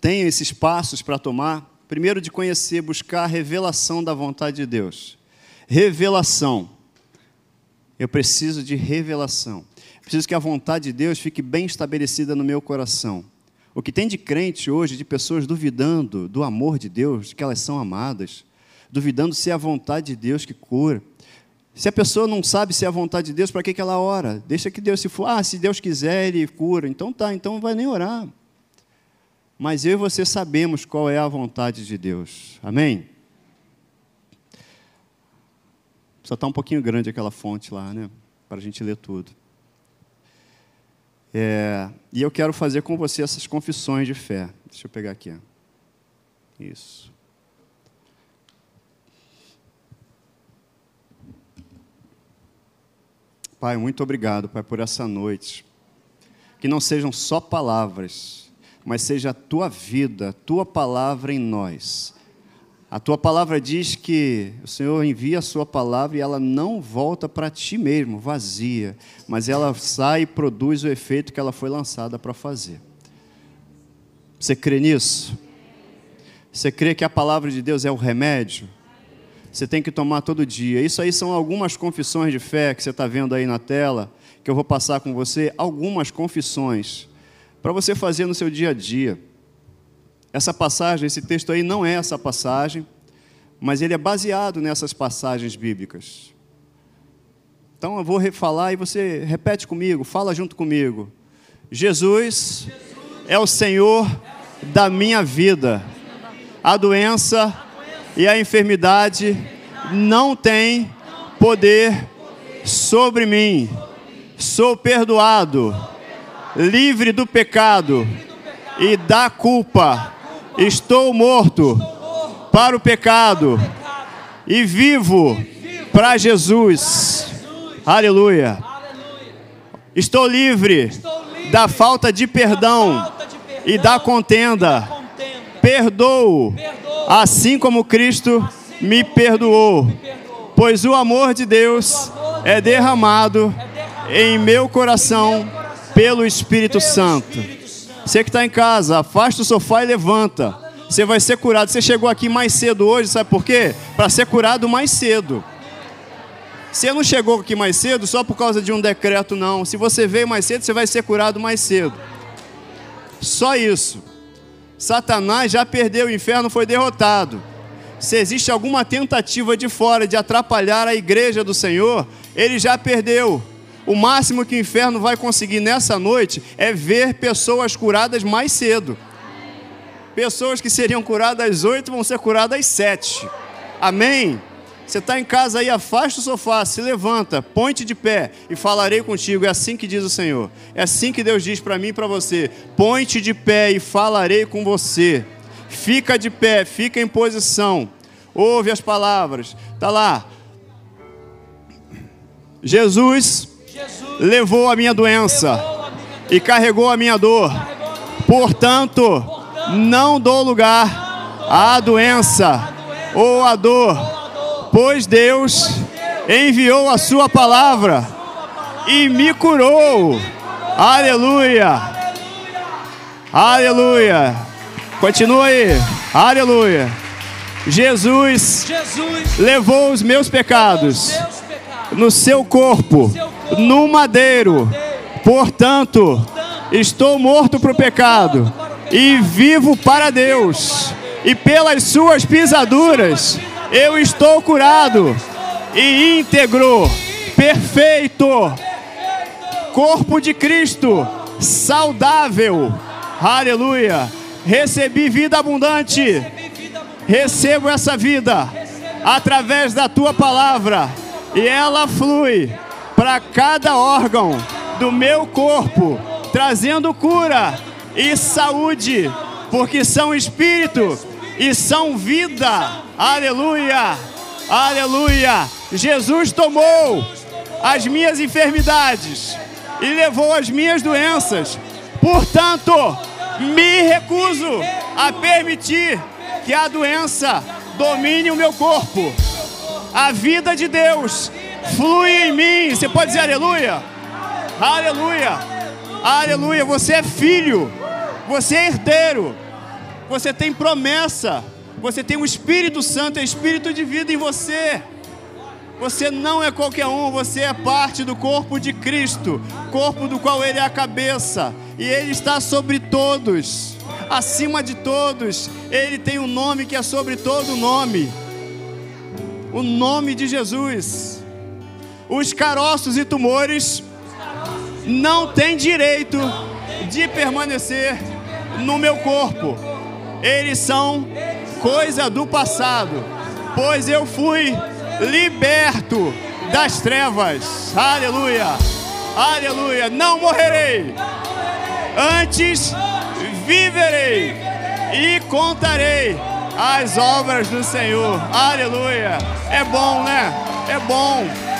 [SPEAKER 1] tem esses passos para tomar? Primeiro, de conhecer, buscar a revelação da vontade de Deus. Revelação. Eu preciso de revelação. Preciso que a vontade de Deus fique bem estabelecida no meu coração. O que tem de crente hoje, de pessoas duvidando do amor de Deus, de que elas são amadas, duvidando se é a vontade de Deus que cura. Se a pessoa não sabe se é a vontade de Deus, para que, que ela ora? Deixa que Deus se for. Ah, se Deus quiser, Ele cura. Então tá, então não vai nem orar. Mas eu e você sabemos qual é a vontade de Deus. Amém? Só está um pouquinho grande aquela fonte lá, né? Para a gente ler tudo. É, e eu quero fazer com você essas confissões de fé. Deixa eu pegar aqui. Isso. Pai, muito obrigado, Pai, por essa noite. Que não sejam só palavras, mas seja a tua vida, a tua palavra em nós. A tua palavra diz que o Senhor envia a sua palavra e ela não volta para ti mesmo, vazia, mas ela sai e produz o efeito que ela foi lançada para fazer. Você crê nisso? Você crê que a palavra de Deus é o remédio? Você tem que tomar todo dia. Isso aí são algumas confissões de fé que você está vendo aí na tela, que eu vou passar com você. Algumas confissões para você fazer no seu dia a dia. Essa passagem, esse texto aí não é essa passagem, mas ele é baseado nessas passagens bíblicas. Então eu vou refalar e você repete comigo, fala junto comigo. Jesus é o Senhor da minha vida. A doença e a enfermidade não têm poder sobre mim. Sou perdoado, livre do pecado e da culpa Estou morto para o pecado e vivo para Jesus. Aleluia. Estou livre da falta de perdão e da contenda. Perdoo, assim como Cristo me perdoou. Pois o amor de Deus é derramado em meu coração pelo Espírito Santo. Você que está em casa, afasta o sofá e levanta. Você vai ser curado. Você chegou aqui mais cedo hoje, sabe por quê? Para ser curado mais cedo. Você não chegou aqui mais cedo só por causa de um decreto, não. Se você veio mais cedo, você vai ser curado mais cedo. Só isso. Satanás já perdeu, o inferno foi derrotado. Se existe alguma tentativa de fora de atrapalhar a igreja do Senhor, ele já perdeu. O máximo que o inferno vai conseguir nessa noite é ver pessoas curadas mais cedo. Pessoas que seriam curadas às oito vão ser curadas às sete. Amém? Você está em casa aí, afasta o sofá, se levanta, ponte de pé e falarei contigo. É assim que diz o Senhor. É assim que Deus diz para mim e para você. Ponte de pé e falarei com você. Fica de pé, fica em posição. Ouve as palavras. Está lá. Jesus levou a minha doença e carregou a minha dor. Portanto, não dou lugar à doença ou à dor, pois Deus enviou a sua palavra e me curou. Aleluia. Aleluia. Continua aí. Aleluia. Jesus, levou os meus pecados no seu corpo no madeiro. Portanto, estou morto para o pecado e vivo para Deus. E pelas suas pisaduras eu estou curado e íntegro, perfeito. Corpo de Cristo, saudável. Aleluia. Recebi vida abundante. Recebo essa vida através da tua palavra e ela flui para cada órgão do meu corpo, trazendo cura e saúde, porque são espírito e são vida. Aleluia! Aleluia! Jesus tomou as minhas enfermidades e levou as minhas doenças. Portanto, me recuso a permitir que a doença domine o meu corpo. A vida de Deus flui em mim. Você pode dizer aleluia? Aleluia. Aleluia. Você é filho. Você é herdeiro. Você tem promessa. Você tem o Espírito Santo, é Espírito de vida em você. Você não é qualquer um, você é parte do corpo de Cristo, corpo do qual Ele é a cabeça, e Ele está sobre todos, acima de todos. Ele tem um nome que é sobre todo nome o nome de Jesus. Os caroços e tumores não têm direito de permanecer no meu corpo. Eles são coisa do passado, pois eu fui liberto das trevas. Aleluia. Aleluia. Não morrerei. Antes viverei e contarei as obras do Senhor. Aleluia. É bom, né? É bom.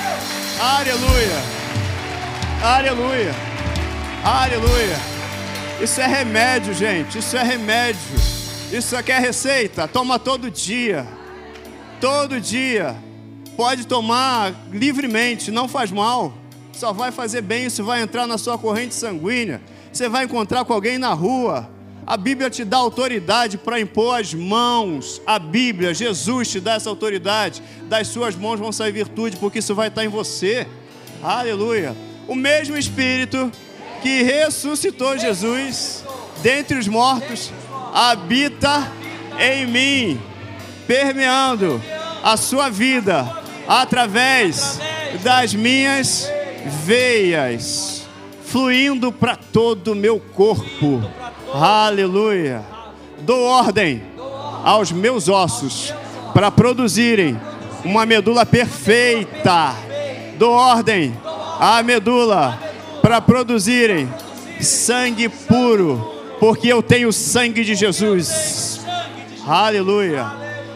[SPEAKER 1] Aleluia. Aleluia. Aleluia. Isso é remédio, gente. Isso é remédio. Isso aqui é receita. Toma todo dia. Todo dia. Pode tomar livremente, não faz mal. Só vai fazer bem, isso vai entrar na sua corrente sanguínea. Você vai encontrar com alguém na rua a Bíblia te dá autoridade para impor as mãos. A Bíblia, Jesus te dá essa autoridade. Das suas mãos vão sair virtude, porque isso vai estar em você. Aleluia. O mesmo Espírito que ressuscitou Jesus dentre os mortos habita em mim, permeando a sua vida através das minhas veias, fluindo para todo o meu corpo Aleluia. Dou ordem aos meus ossos para produzirem uma medula perfeita. Dou ordem à medula para produzirem sangue puro, porque eu tenho sangue de Jesus. Aleluia.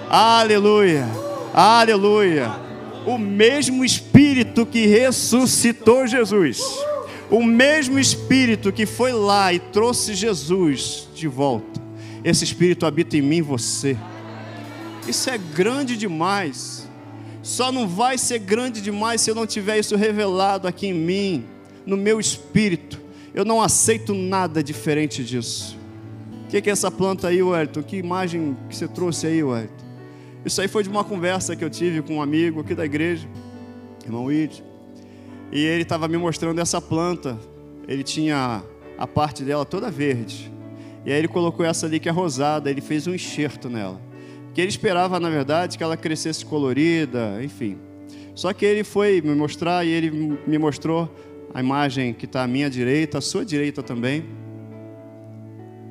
[SPEAKER 1] Aleluia. Aleluia. O mesmo espírito que ressuscitou Jesus o mesmo Espírito que foi lá e trouxe Jesus de volta, esse Espírito habita em mim e você. Isso é grande demais. Só não vai ser grande demais se eu não tiver isso revelado aqui em mim, no meu espírito. Eu não aceito nada diferente disso. O que, é essa planta aí, Wellington? Que imagem que você trouxe aí, Wellington? Isso aí foi de uma conversa que eu tive com um amigo aqui da igreja, irmão Wilde. E ele estava me mostrando essa planta. Ele tinha a parte dela toda verde. E aí ele colocou essa ali que é rosada, ele fez um enxerto nela. Que ele esperava, na verdade, que ela crescesse colorida, enfim. Só que ele foi me mostrar e ele me mostrou a imagem que está à minha direita, à sua direita também.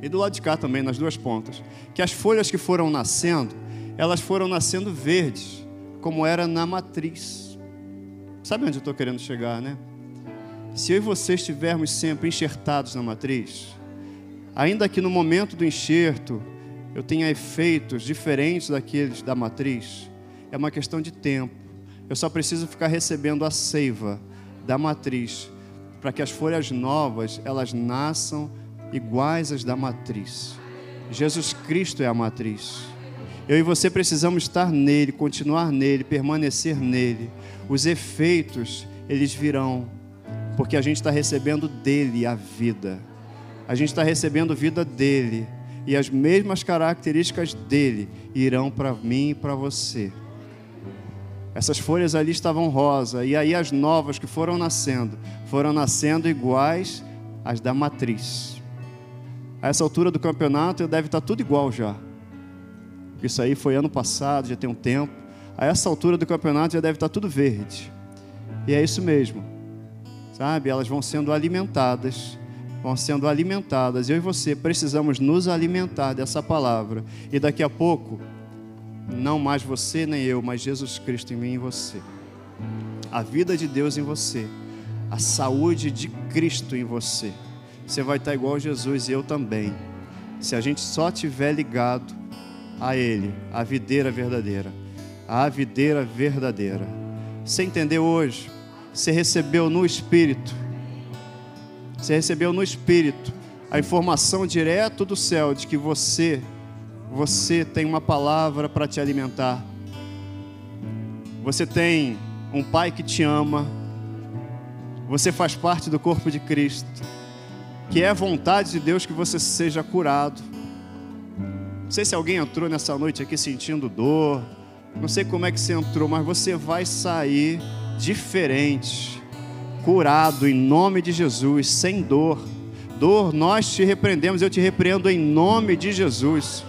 [SPEAKER 1] E do lado de cá também, nas duas pontas. Que as folhas que foram nascendo, elas foram nascendo verdes, como era na matriz. Sabe onde eu estou querendo chegar, né? Se eu e você estivermos sempre enxertados na matriz, ainda que no momento do enxerto eu tenha efeitos diferentes daqueles da matriz, é uma questão de tempo. Eu só preciso ficar recebendo a seiva da matriz para que as folhas novas elas nasçam iguais às da matriz. Jesus Cristo é a matriz. Eu e você precisamos estar nele, continuar nele, permanecer nele os efeitos eles virão, porque a gente está recebendo dele a vida, a gente está recebendo vida dele, e as mesmas características dele irão para mim e para você. Essas folhas ali estavam rosa, e aí as novas que foram nascendo, foram nascendo iguais às da matriz. A essa altura do campeonato deve estar tudo igual já. Isso aí foi ano passado, já tem um tempo a essa altura do campeonato já deve estar tudo verde. E é isso mesmo. Sabe? Elas vão sendo alimentadas, vão sendo alimentadas. Eu e você precisamos nos alimentar dessa palavra. E daqui a pouco, não mais você nem eu, mas Jesus Cristo em mim e você. A vida de Deus em você. A saúde de Cristo em você. Você vai estar igual a Jesus e eu também. Se a gente só tiver ligado a Ele, a videira verdadeira a videira verdadeira. Você entendeu hoje? Você recebeu no Espírito. Você recebeu no Espírito a informação direto do céu de que você, você tem uma palavra para te alimentar. Você tem um Pai que te ama. Você faz parte do corpo de Cristo. Que é a vontade de Deus que você seja curado. Não sei se alguém entrou nessa noite aqui sentindo dor, Não sei como é que você entrou, mas você vai sair diferente, curado em nome de Jesus, sem dor. Dor, nós te repreendemos, eu te repreendo em nome de Jesus.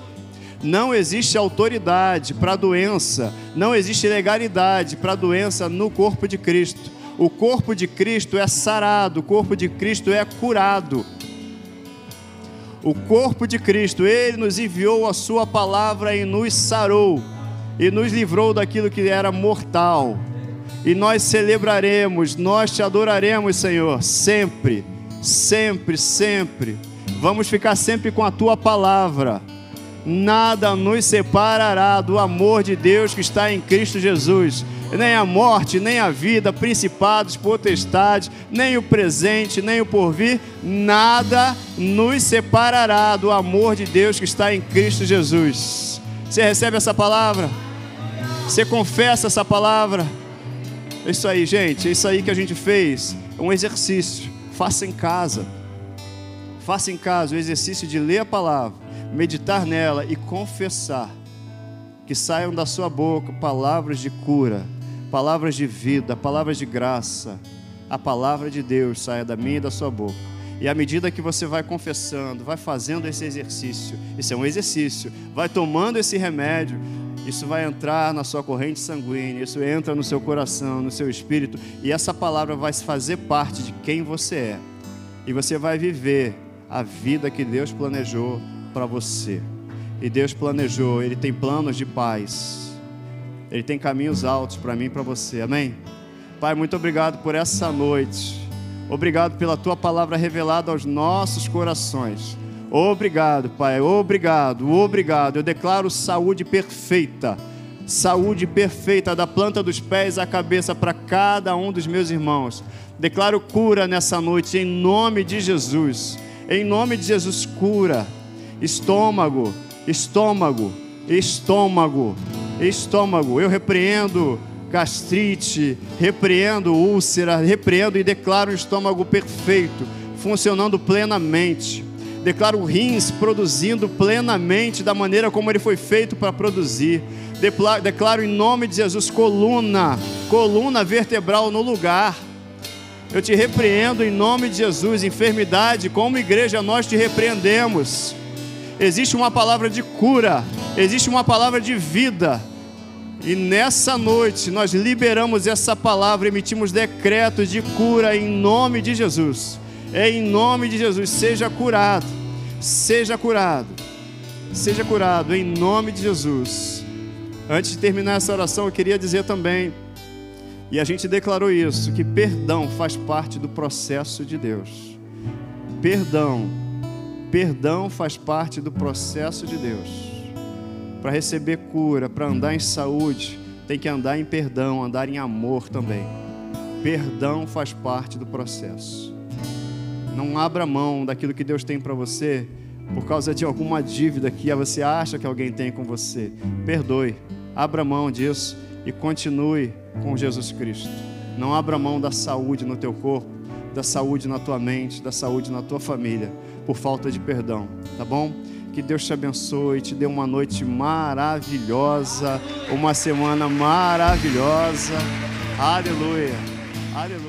[SPEAKER 1] Não existe autoridade para doença, não existe legalidade para doença no corpo de Cristo. O corpo de Cristo é sarado, o corpo de Cristo é curado. O corpo de Cristo, ele nos enviou a sua palavra e nos sarou e nos livrou daquilo que era mortal. E nós celebraremos, nós te adoraremos, Senhor, sempre, sempre, sempre. Vamos ficar sempre com a tua palavra. Nada nos separará do amor de Deus que está em Cristo Jesus nem a morte, nem a vida, principados, potestades, nem o presente, nem o porvir, nada nos separará do amor de Deus que está em Cristo Jesus. Você recebe essa palavra? Você confessa essa palavra? É isso aí, gente, é isso aí que a gente fez. É um exercício. Faça em casa. Faça em casa o exercício de ler a palavra, meditar nela e confessar. Que saiam da sua boca palavras de cura, palavras de vida, palavras de graça, a palavra de Deus saia da minha e da sua boca. E à medida que você vai confessando, vai fazendo esse exercício, isso é um exercício, vai tomando esse remédio, isso vai entrar na sua corrente sanguínea, isso entra no seu coração, no seu espírito, e essa palavra vai fazer parte de quem você é. E você vai viver a vida que Deus planejou para você. E Deus planejou, Ele tem planos de paz ele tem caminhos altos para mim e para você. Amém? Pai, muito obrigado por essa noite. Obrigado pela tua palavra revelada aos nossos corações. Obrigado, Pai. Obrigado, obrigado. Eu declaro saúde perfeita. Saúde perfeita da planta dos pés à cabeça para cada um dos meus irmãos. Declaro cura nessa noite em nome de Jesus. Em nome de Jesus, cura. Estômago, estômago, estômago estômago. Eu repreendo gastrite, repreendo úlcera, repreendo e declaro o estômago perfeito, funcionando plenamente. Declaro rins produzindo plenamente da maneira como ele foi feito para produzir. Declaro em nome de Jesus coluna, coluna vertebral no lugar. Eu te repreendo em nome de Jesus, enfermidade, como igreja nós te repreendemos. Existe uma palavra de cura, existe uma palavra de vida. E nessa noite nós liberamos essa palavra, emitimos decretos de cura em nome de Jesus. É em nome de Jesus, seja curado, seja curado, seja curado em nome de Jesus. Antes de terminar essa oração, eu queria dizer também, e a gente declarou isso, que perdão faz parte do processo de Deus. Perdão, perdão faz parte do processo de Deus para receber cura, para andar em saúde, tem que andar em perdão, andar em amor também. Perdão faz parte do processo. Não abra mão daquilo que Deus tem para você por causa de alguma dívida que você acha que alguém tem com você. Perdoe, abra mão disso e continue com Jesus Cristo. Não abra mão da saúde no teu corpo, da saúde na tua mente, da saúde na tua família, por falta de perdão, tá bom? Que Deus te abençoe, te dê uma noite maravilhosa, uma semana maravilhosa. Aleluia. Aleluia.